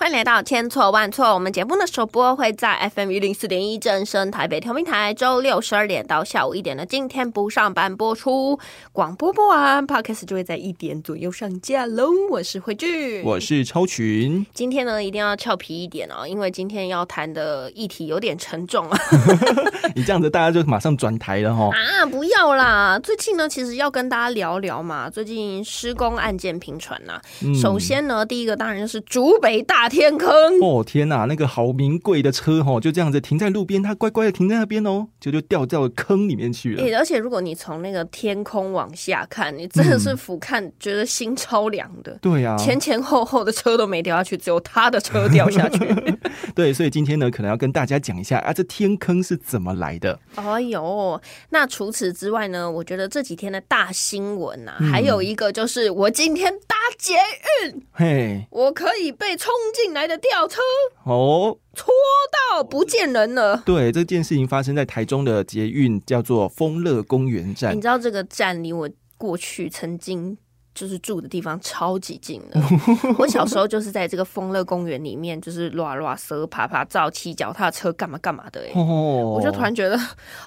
欢迎来到千错万错。我们节目的首播会在 FM 一零四点一正声台北调频台，周六十二点到下午一点的今天不上班播出。广播播完，Podcast 就会在一点左右上架喽。我是慧聚，我是超群。今天呢，一定要俏皮一点哦，因为今天要谈的议题有点沉重啊。你这样子，大家就马上转台了哈。啊，不要啦！最近呢，其实要跟大家聊聊嘛。最近施工案件频传呐。首先呢，第一个当然就是竹北大。天坑哦天哪，那个好名贵的车哦，就这样子停在路边，它乖乖的停在那边哦，就就掉到坑里面去了。而且如果你从那个天空往下看，你真的是俯瞰，觉得心超凉的。对呀，前前后后的车都没掉下去，只有他的车掉下去。对，所以今天呢，可能要跟大家讲一下啊，这天坑是怎么来的。哎呦，那除此之外呢，我觉得这几天的大新闻啊，还有一个就是我今天搭捷运，嘿，我可以被冲进。进来的吊车哦，戳到不见人了。对，这件事情发生在台中的捷运，叫做丰乐公园站。你知道这个站离我过去曾经就是住的地方超级近的。我小时候就是在这个丰乐公园里面，就是乱乱蛇爬爬照骑脚踏车干嘛干嘛的。哎，我就突然觉得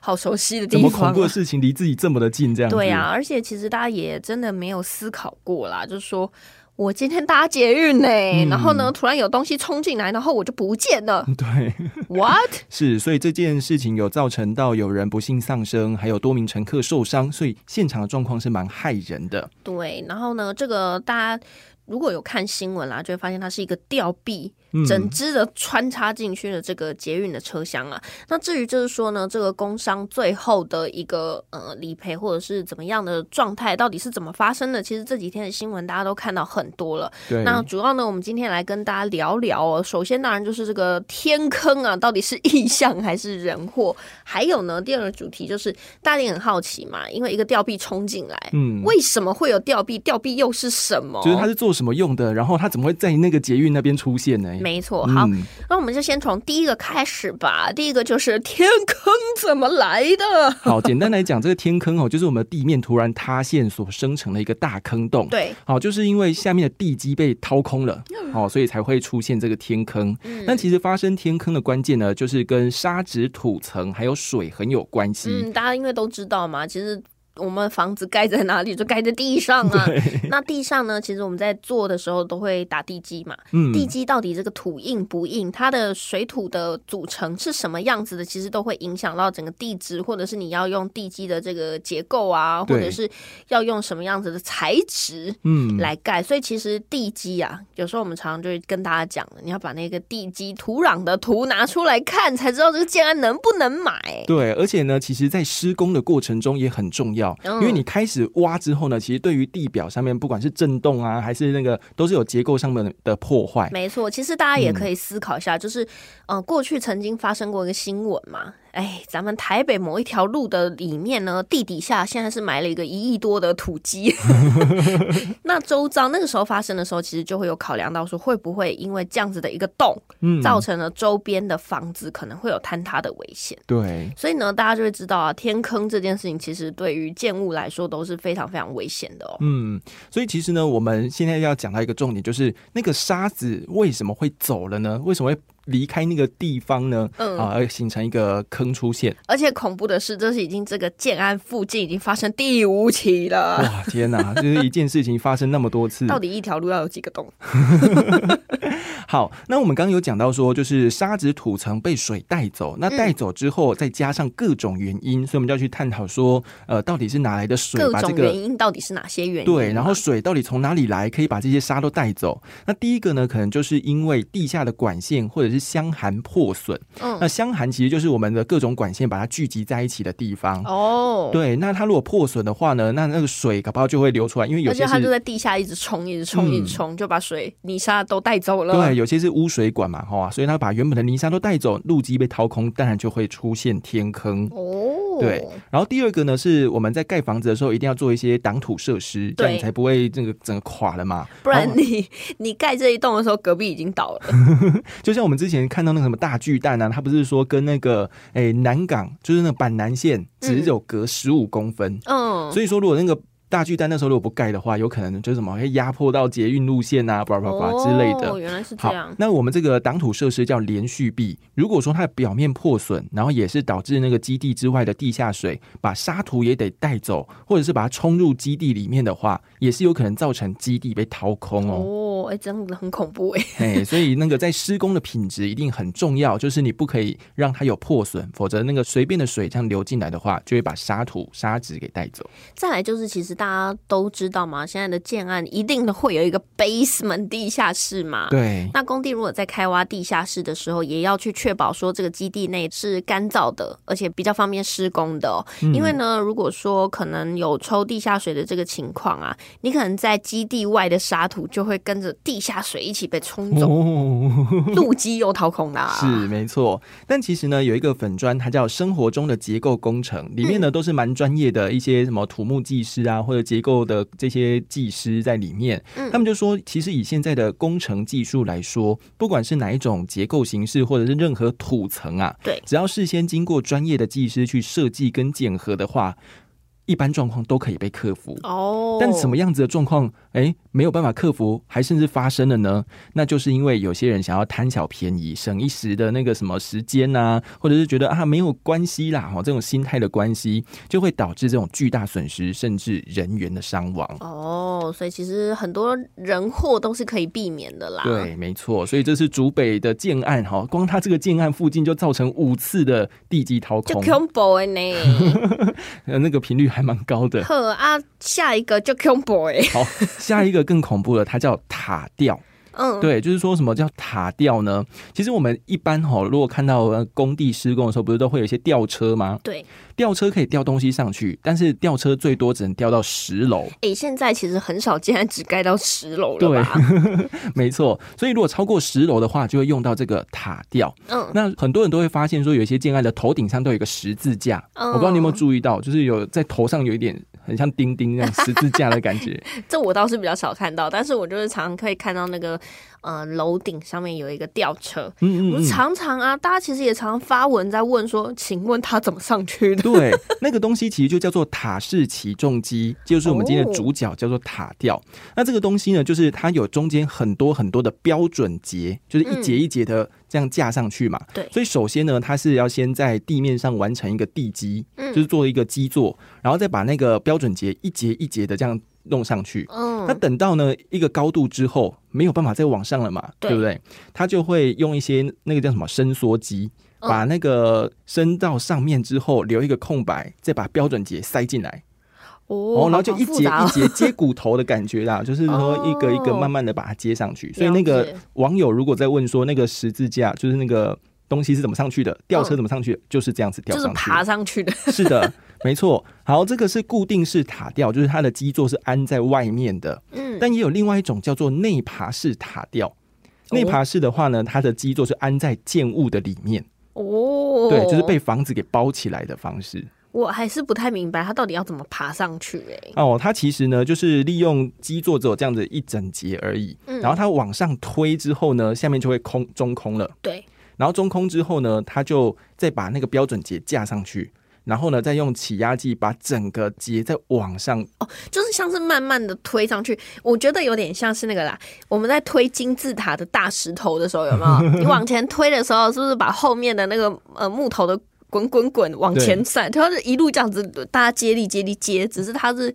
好熟悉的地方。怎么恐怖的事情离自己这么的近？这样对呀，而且其实大家也真的没有思考过啦，就是说。我今天搭捷运呢，然后呢，突然有东西冲进来，然后我就不见了。对，What？是，所以这件事情有造成到有人不幸丧生，还有多名乘客受伤，所以现场的状况是蛮骇人的。对，然后呢，这个大家。如果有看新闻啦，就会发现它是一个吊臂整只的穿插进去的这个捷运的车厢啊。那至于就是说呢，这个工伤最后的一个呃理赔或者是怎么样的状态，到底是怎么发生的？其实这几天的新闻大家都看到很多了。那主要呢，我们今天来跟大家聊聊哦。首先当然就是这个天坑啊，到底是意象还是人祸？还有呢，第二个主题就是大家很好奇嘛，因为一个吊臂冲进来，嗯，为什么会有吊臂？吊臂又是什么？就是它是做。什么用的？然后它怎么会在那个捷运那边出现呢？没错，好，那我们就先从第一个开始吧。第一个就是天坑怎么来的？好，简单来讲，这个天坑哦，就是我们地面突然塌陷所生成的一个大坑洞。对，好，就是因为下面的地基被掏空了，哦，所以才会出现这个天坑。但其实发生天坑的关键呢，就是跟沙质土层还有水很有关系。嗯，大家因为都知道嘛，其实。我们房子盖在哪里？就盖在地上啊。那地上呢？其实我们在做的时候都会打地基嘛。嗯。地基到底这个土硬不硬？它的水土的组成是什么样子的？其实都会影响到整个地质，或者是你要用地基的这个结构啊，或者是要用什么样子的材质，嗯，来盖。所以其实地基啊，有时候我们常常就会跟大家讲你要把那个地基土壤的图拿出来看，才知道这个建安能不能买。对，而且呢，其实在施工的过程中也很重要。因为你开始挖之后呢，其实对于地表上面，不管是震动啊，还是那个，都是有结构上面的破坏。没错，其实大家也可以思考一下，就是，呃，过去曾经发生过一个新闻嘛。哎，咱们台北某一条路的里面呢，地底下现在是埋了一个一亿多的土鸡。那周遭那个时候发生的时候，其实就会有考量到说，会不会因为这样子的一个洞，嗯，造成了周边的房子可能会有坍塌的危险。对，所以呢，大家就会知道啊，天坑这件事情其实对于建物来说都是非常非常危险的哦。嗯，所以其实呢，我们现在要讲到一个重点，就是那个沙子为什么会走了呢？为什么会？离开那个地方呢，啊，而形成一个坑出现。而且恐怖的是，这是已经这个建安附近已经发生第五起了。哇，天哪！就是一件事情发生那么多次，到底一条路要有几个洞？好，那我们刚刚有讲到说，就是沙子土层被水带走，那带走之后，再加上各种原因，所以我们就要去探讨说，呃，到底是哪来的水？各种原因到底是哪些原因？对，然后水到底从哪里来，可以把这些沙都带走？那第一个呢，可能就是因为地下的管线或者是箱涵破损。嗯，那箱涵其实就是我们的各种管线把它聚集在一起的地方。哦，对，那它如果破损的话呢，那那个水搞不好就会流出来，因为有些它就在地下一直冲，一直冲，一直冲，就把水泥沙都带走了。对。有些是污水管嘛，哈，所以它把原本的泥沙都带走，路基被掏空，当然就会出现天坑。哦，对，然后第二个呢，是我们在盖房子的时候一定要做一些挡土设施，这样你才不会这个整个垮了嘛。不然你你盖这一栋的时候，隔壁已经倒了。就像我们之前看到那个什么大巨蛋啊，它不是说跟那个诶南港，就是那板南线只有隔十五公分，嗯，所以说如果那个。大巨蛋那时候如果不盖的话，有可能就是什么会压迫到捷运路线啊，叭叭叭之类的。哦，原来是这样。那我们这个挡土设施叫连续壁，如果说它的表面破损，然后也是导致那个基地之外的地下水把沙土也得带走，或者是把它冲入基地里面的话，也是有可能造成基地被掏空哦。哦，哎，这样子很恐怖哎。哎，所以那个在施工的品质一定很重要，就是你不可以让它有破损，否则那个随便的水这样流进来的话，就会把沙土沙子给带走。再来就是其实大家都知道吗？现在的建案一定会有一个 basement 地下室嘛？对。那工地如果在开挖地下室的时候，也要去确保说这个基地内是干燥的，而且比较方便施工的。因为呢，如果说可能有抽地下水的这个情况啊，你可能在基地外的沙土就会跟着地下水一起被冲走，路基又掏空了。是没错。但其实呢，有一个粉砖，它叫生活中的结构工程，里面呢都是蛮专业的一些什么土木技师啊，或者结构。的这些技师在里面，他们就说，其实以现在的工程技术来说，不管是哪一种结构形式，或者是任何土层啊，对，只要事先经过专业的技师去设计跟检核的话。一般状况都可以被克服哦，但什么样子的状况，哎，没有办法克服，还甚至发生了呢？那就是因为有些人想要贪小便宜，省一时的那个什么时间呐，或者是觉得啊没有关系啦，哈，这种心态的关系，就会导致这种巨大损失，甚至人员的伤亡。哦，所以其实很多人祸都是可以避免的啦。对，没错，所以这是竹北的建案哈，光它这个建案附近就造成五次的地基掏空，就恐怖的呢，那个频率。还蛮高的。呵啊，下一个就恐怖哎。好，下一个更恐怖的，它叫塔吊。嗯，对，就是说什么叫塔吊呢？其实我们一般哈，如果看到工地施工的时候，不是都会有一些吊车吗？对，吊车可以吊东西上去，但是吊车最多只能吊到十楼。哎，现在其实很少竟然只盖到十楼了对？没错，所以如果超过十楼的话，就会用到这个塔吊。嗯，那很多人都会发现说，有一些建案的头顶上都有一个十字架。我不知道你有没有注意到，就是有在头上有一点很像钉钉那样十字架的感觉。这我倒是比较少看到，但是我就是常可以看到那个。呃，楼顶上面有一个吊车，嗯嗯，常常啊，大家其实也常常发文在问说，请问他怎么上去的？对，那个东西其实就叫做塔式起重机，就是我们今天的主角，叫做塔吊。那这个东西呢，就是它有中间很多很多的标准节，就是一节一节的这样架上去嘛。对，所以首先呢，它是要先在地面上完成一个地基，嗯就是做一个基座，然后再把那个标准节一节一节的这样。弄上去，嗯，那等到呢一个高度之后，没有办法再往上了嘛，对。不对？他就会用一些那个叫什么伸缩机，把那个伸到上面之后留一个空白，再把标准节塞进来，哦，然后就一节一节接骨头的感觉啦，就是说一个一个慢慢的把它接上去。所以那个网友如果在问说那个十字架就是那个东西是怎么上去的，吊车怎么上去，就是这样子吊上去，爬上去的，是的。没错，好，这个是固定式塔吊，就是它的基座是安在外面的。嗯，但也有另外一种叫做内爬式塔吊。内爬式的话呢，它的基座是安在建物的里面。哦，对，就是被房子给包起来的方式。我还是不太明白，它到底要怎么爬上去？哎，哦，它其实呢，就是利用基座只有这样子一整节而已。嗯，然后它往上推之后呢，下面就会空中空了。对，然后中空之后呢，它就再把那个标准节架上去。然后呢，再用起压剂把整个结再往上哦，就是像是慢慢的推上去。我觉得有点像是那个啦，我们在推金字塔的大石头的时候，有没有？你往前推的时候，是不是把后面的那个呃木头的滚滚滚往前散？它是一路这样子，大家接力接力接，只是它是。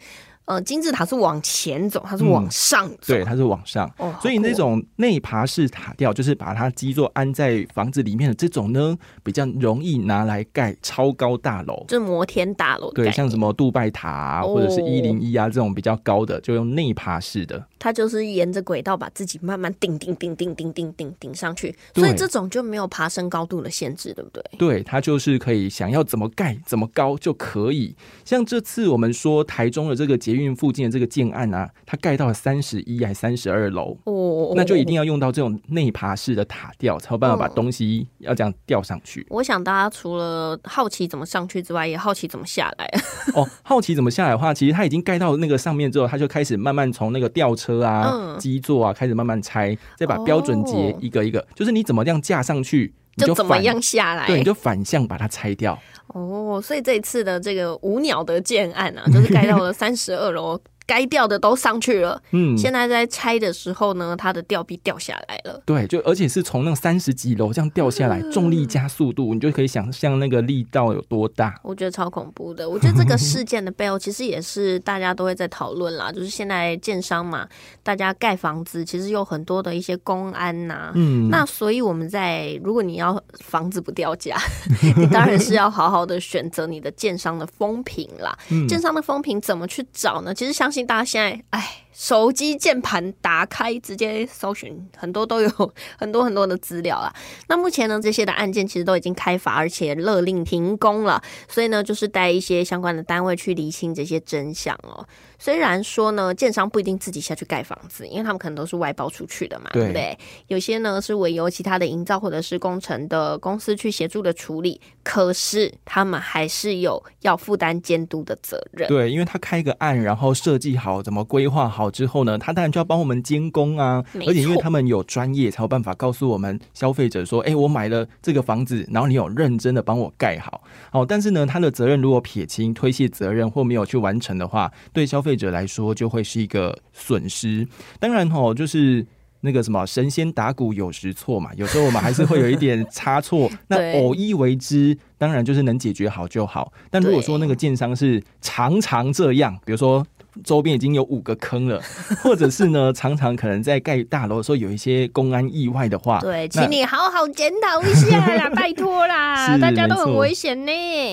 呃，金字塔是往前走，它是往上走，对，它是往上。哦所以那种内爬式塔吊，就是把它基座安在房子里面的这种呢，比较容易拿来盖超高大楼，就摩天大楼。对，像什么杜拜塔啊，或者是一零一啊这种比较高的，就用内爬式的。它就是沿着轨道把自己慢慢顶顶顶顶顶顶顶顶上去，所以这种就没有爬升高度的限制，对不对？对，它就是可以想要怎么盖怎么高就可以。像这次我们说台中的这个捷运附近的这个建案啊，它盖到了三十一还三十二楼哦，那就一定要用到这种内爬式的塔吊，才有办法把东西要这样吊上去。我想大家除了好奇怎么上去之外，也好奇怎么下来。哦，好奇怎么下来的话，其实它已经盖到那个上面之后，它就开始慢慢从那个吊车啊、基座啊开始慢慢拆，再把标准节一个一个，就是你怎么样架上去，就怎么样下来，对，你就反向把它拆掉。哦，所以这一次的这个无鸟的建案啊，就是盖到了 三十二楼。该掉的都上去了，嗯，现在在拆的时候呢，它的吊臂掉下来了。对，就而且是从那三十几楼这样掉下来，重力加速度，你就可以想象那个力道有多大。我觉得超恐怖的。我觉得这个事件的背后，其实也是大家都会在讨论啦，就是现在建商嘛，大家盖房子其实有很多的一些公安呐，嗯，那所以我们在如果你要房子不掉价，你当然是要好好的选择你的建商的风评啦。嗯建商的风评怎么去找呢？其实相信。大家现在，哎。手机键盘打开，直接搜寻，很多都有 很多很多的资料啦。那目前呢，这些的案件其实都已经开罚，而且勒令停工了。所以呢，就是带一些相关的单位去厘清这些真相哦。虽然说呢，建商不一定自己下去盖房子，因为他们可能都是外包出去的嘛，对不对？有些呢是委由其他的营造或者是工程的公司去协助的处理，可是他们还是有要负担监督的责任。对，因为他开个案，然后设计好，怎么规划好。之后呢，他当然就要帮我们监工啊，而且因为他们有专业，才有办法告诉我们消费者说：“哎，我买了这个房子，然后你有认真的帮我盖好。”好，但是呢，他的责任如果撇清、推卸责任或没有去完成的话，对消费者来说就会是一个损失。当然哦，就是那个什么神仙打鼓有时错嘛，有时候我们还是会有一点差错。那偶一为之，当然就是能解决好就好。但如果说那个建商是常常这样，比如说。周边已经有五个坑了，或者是呢，常常可能在盖大楼的时候有一些公安意外的话，对，请你好好检讨一下啦，拜托啦，大家都很危险呢。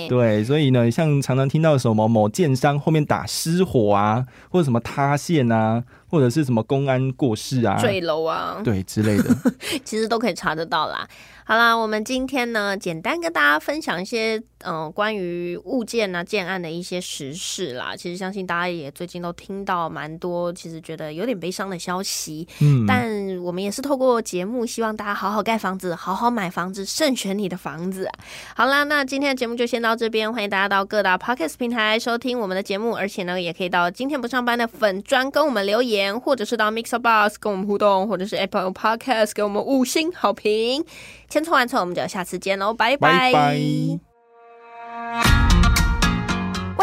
对，所以呢，像常常听到什么某建商后面打失火啊，或者什么塌陷啊。或者是什么公安过世啊、坠楼啊，对之类的，其实都可以查得到啦。好啦，我们今天呢，简单跟大家分享一些嗯关于物件啊、建案的一些实事啦。其实相信大家也最近都听到蛮多，其实觉得有点悲伤的消息。嗯，但我们也是透过节目，希望大家好好盖房子，好好买房子，慎选你的房子。好啦，那今天的节目就先到这边，欢迎大家到各大 podcast 平台收听我们的节目，而且呢，也可以到今天不上班的粉砖跟我们留言。或者是到 Mixer Box 跟我们互动，或者是 Apple Podcast 给我们五星好评。千错万错，我们就下次见喽，拜拜。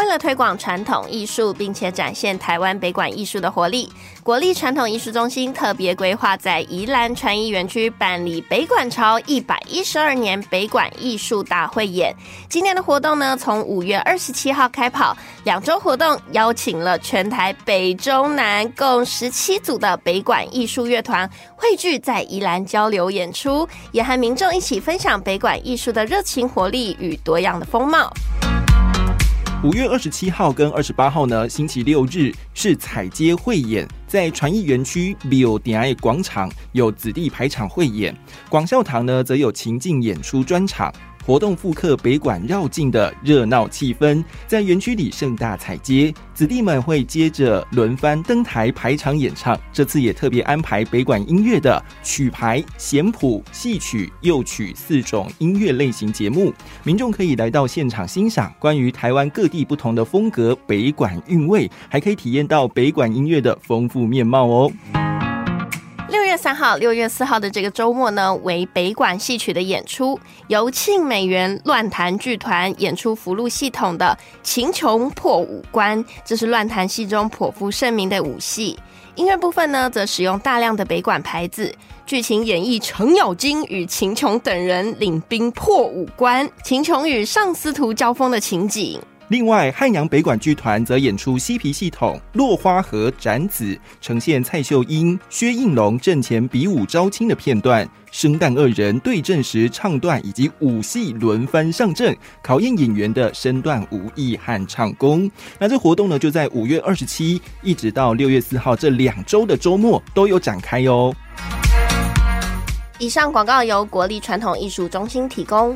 为了推广传统艺术，并且展现台湾北馆艺术的活力，国立传统艺术中心特别规划在宜兰传艺园区办理北馆潮一百一十二年北馆艺术大会演。今年的活动呢，从五月二十七号开跑，两周活动邀请了全台北中南共十七组的北馆艺术乐团汇聚在宜兰交流演出，也和民众一起分享北馆艺术的热情活力与多样的风貌。五月二十七号跟二十八号呢，星期六日是彩街汇演，在传艺园区 Bill 点爱广场有子弟排场汇演，广孝堂呢则有情境演出专场。活动复刻北馆绕境的热闹气氛，在园区里盛大彩街，子弟们会接着轮番登台排场演唱。这次也特别安排北馆音乐的曲牌、弦谱、戏曲、幼曲四种音乐类型节目，民众可以来到现场欣赏关于台湾各地不同的风格北馆韵味，还可以体验到北馆音乐的丰富面貌哦。六月三号、六月四号的这个周末呢，为北管戏曲的演出，由庆美元乱弹剧团演出福禄系统的《秦琼破五关》，这是乱弹戏中颇负盛名的武戏。音乐部分呢，则使用大量的北管牌子，剧情演绎程咬金与秦琼等人领兵破五关，秦琼与上司徒交锋的情景。另外，汉阳北管剧团则演出嬉皮系统《落花和展子》，呈现蔡秀英、薛应龙阵前比武招亲的片段，生旦二人对阵时唱段以及武戏轮番上阵，考验演员的身段、武艺和唱功。那这活动呢，就在五月二十七一直到六月四号这两周的周末都有展开哟。以上广告由国立传统艺术中心提供。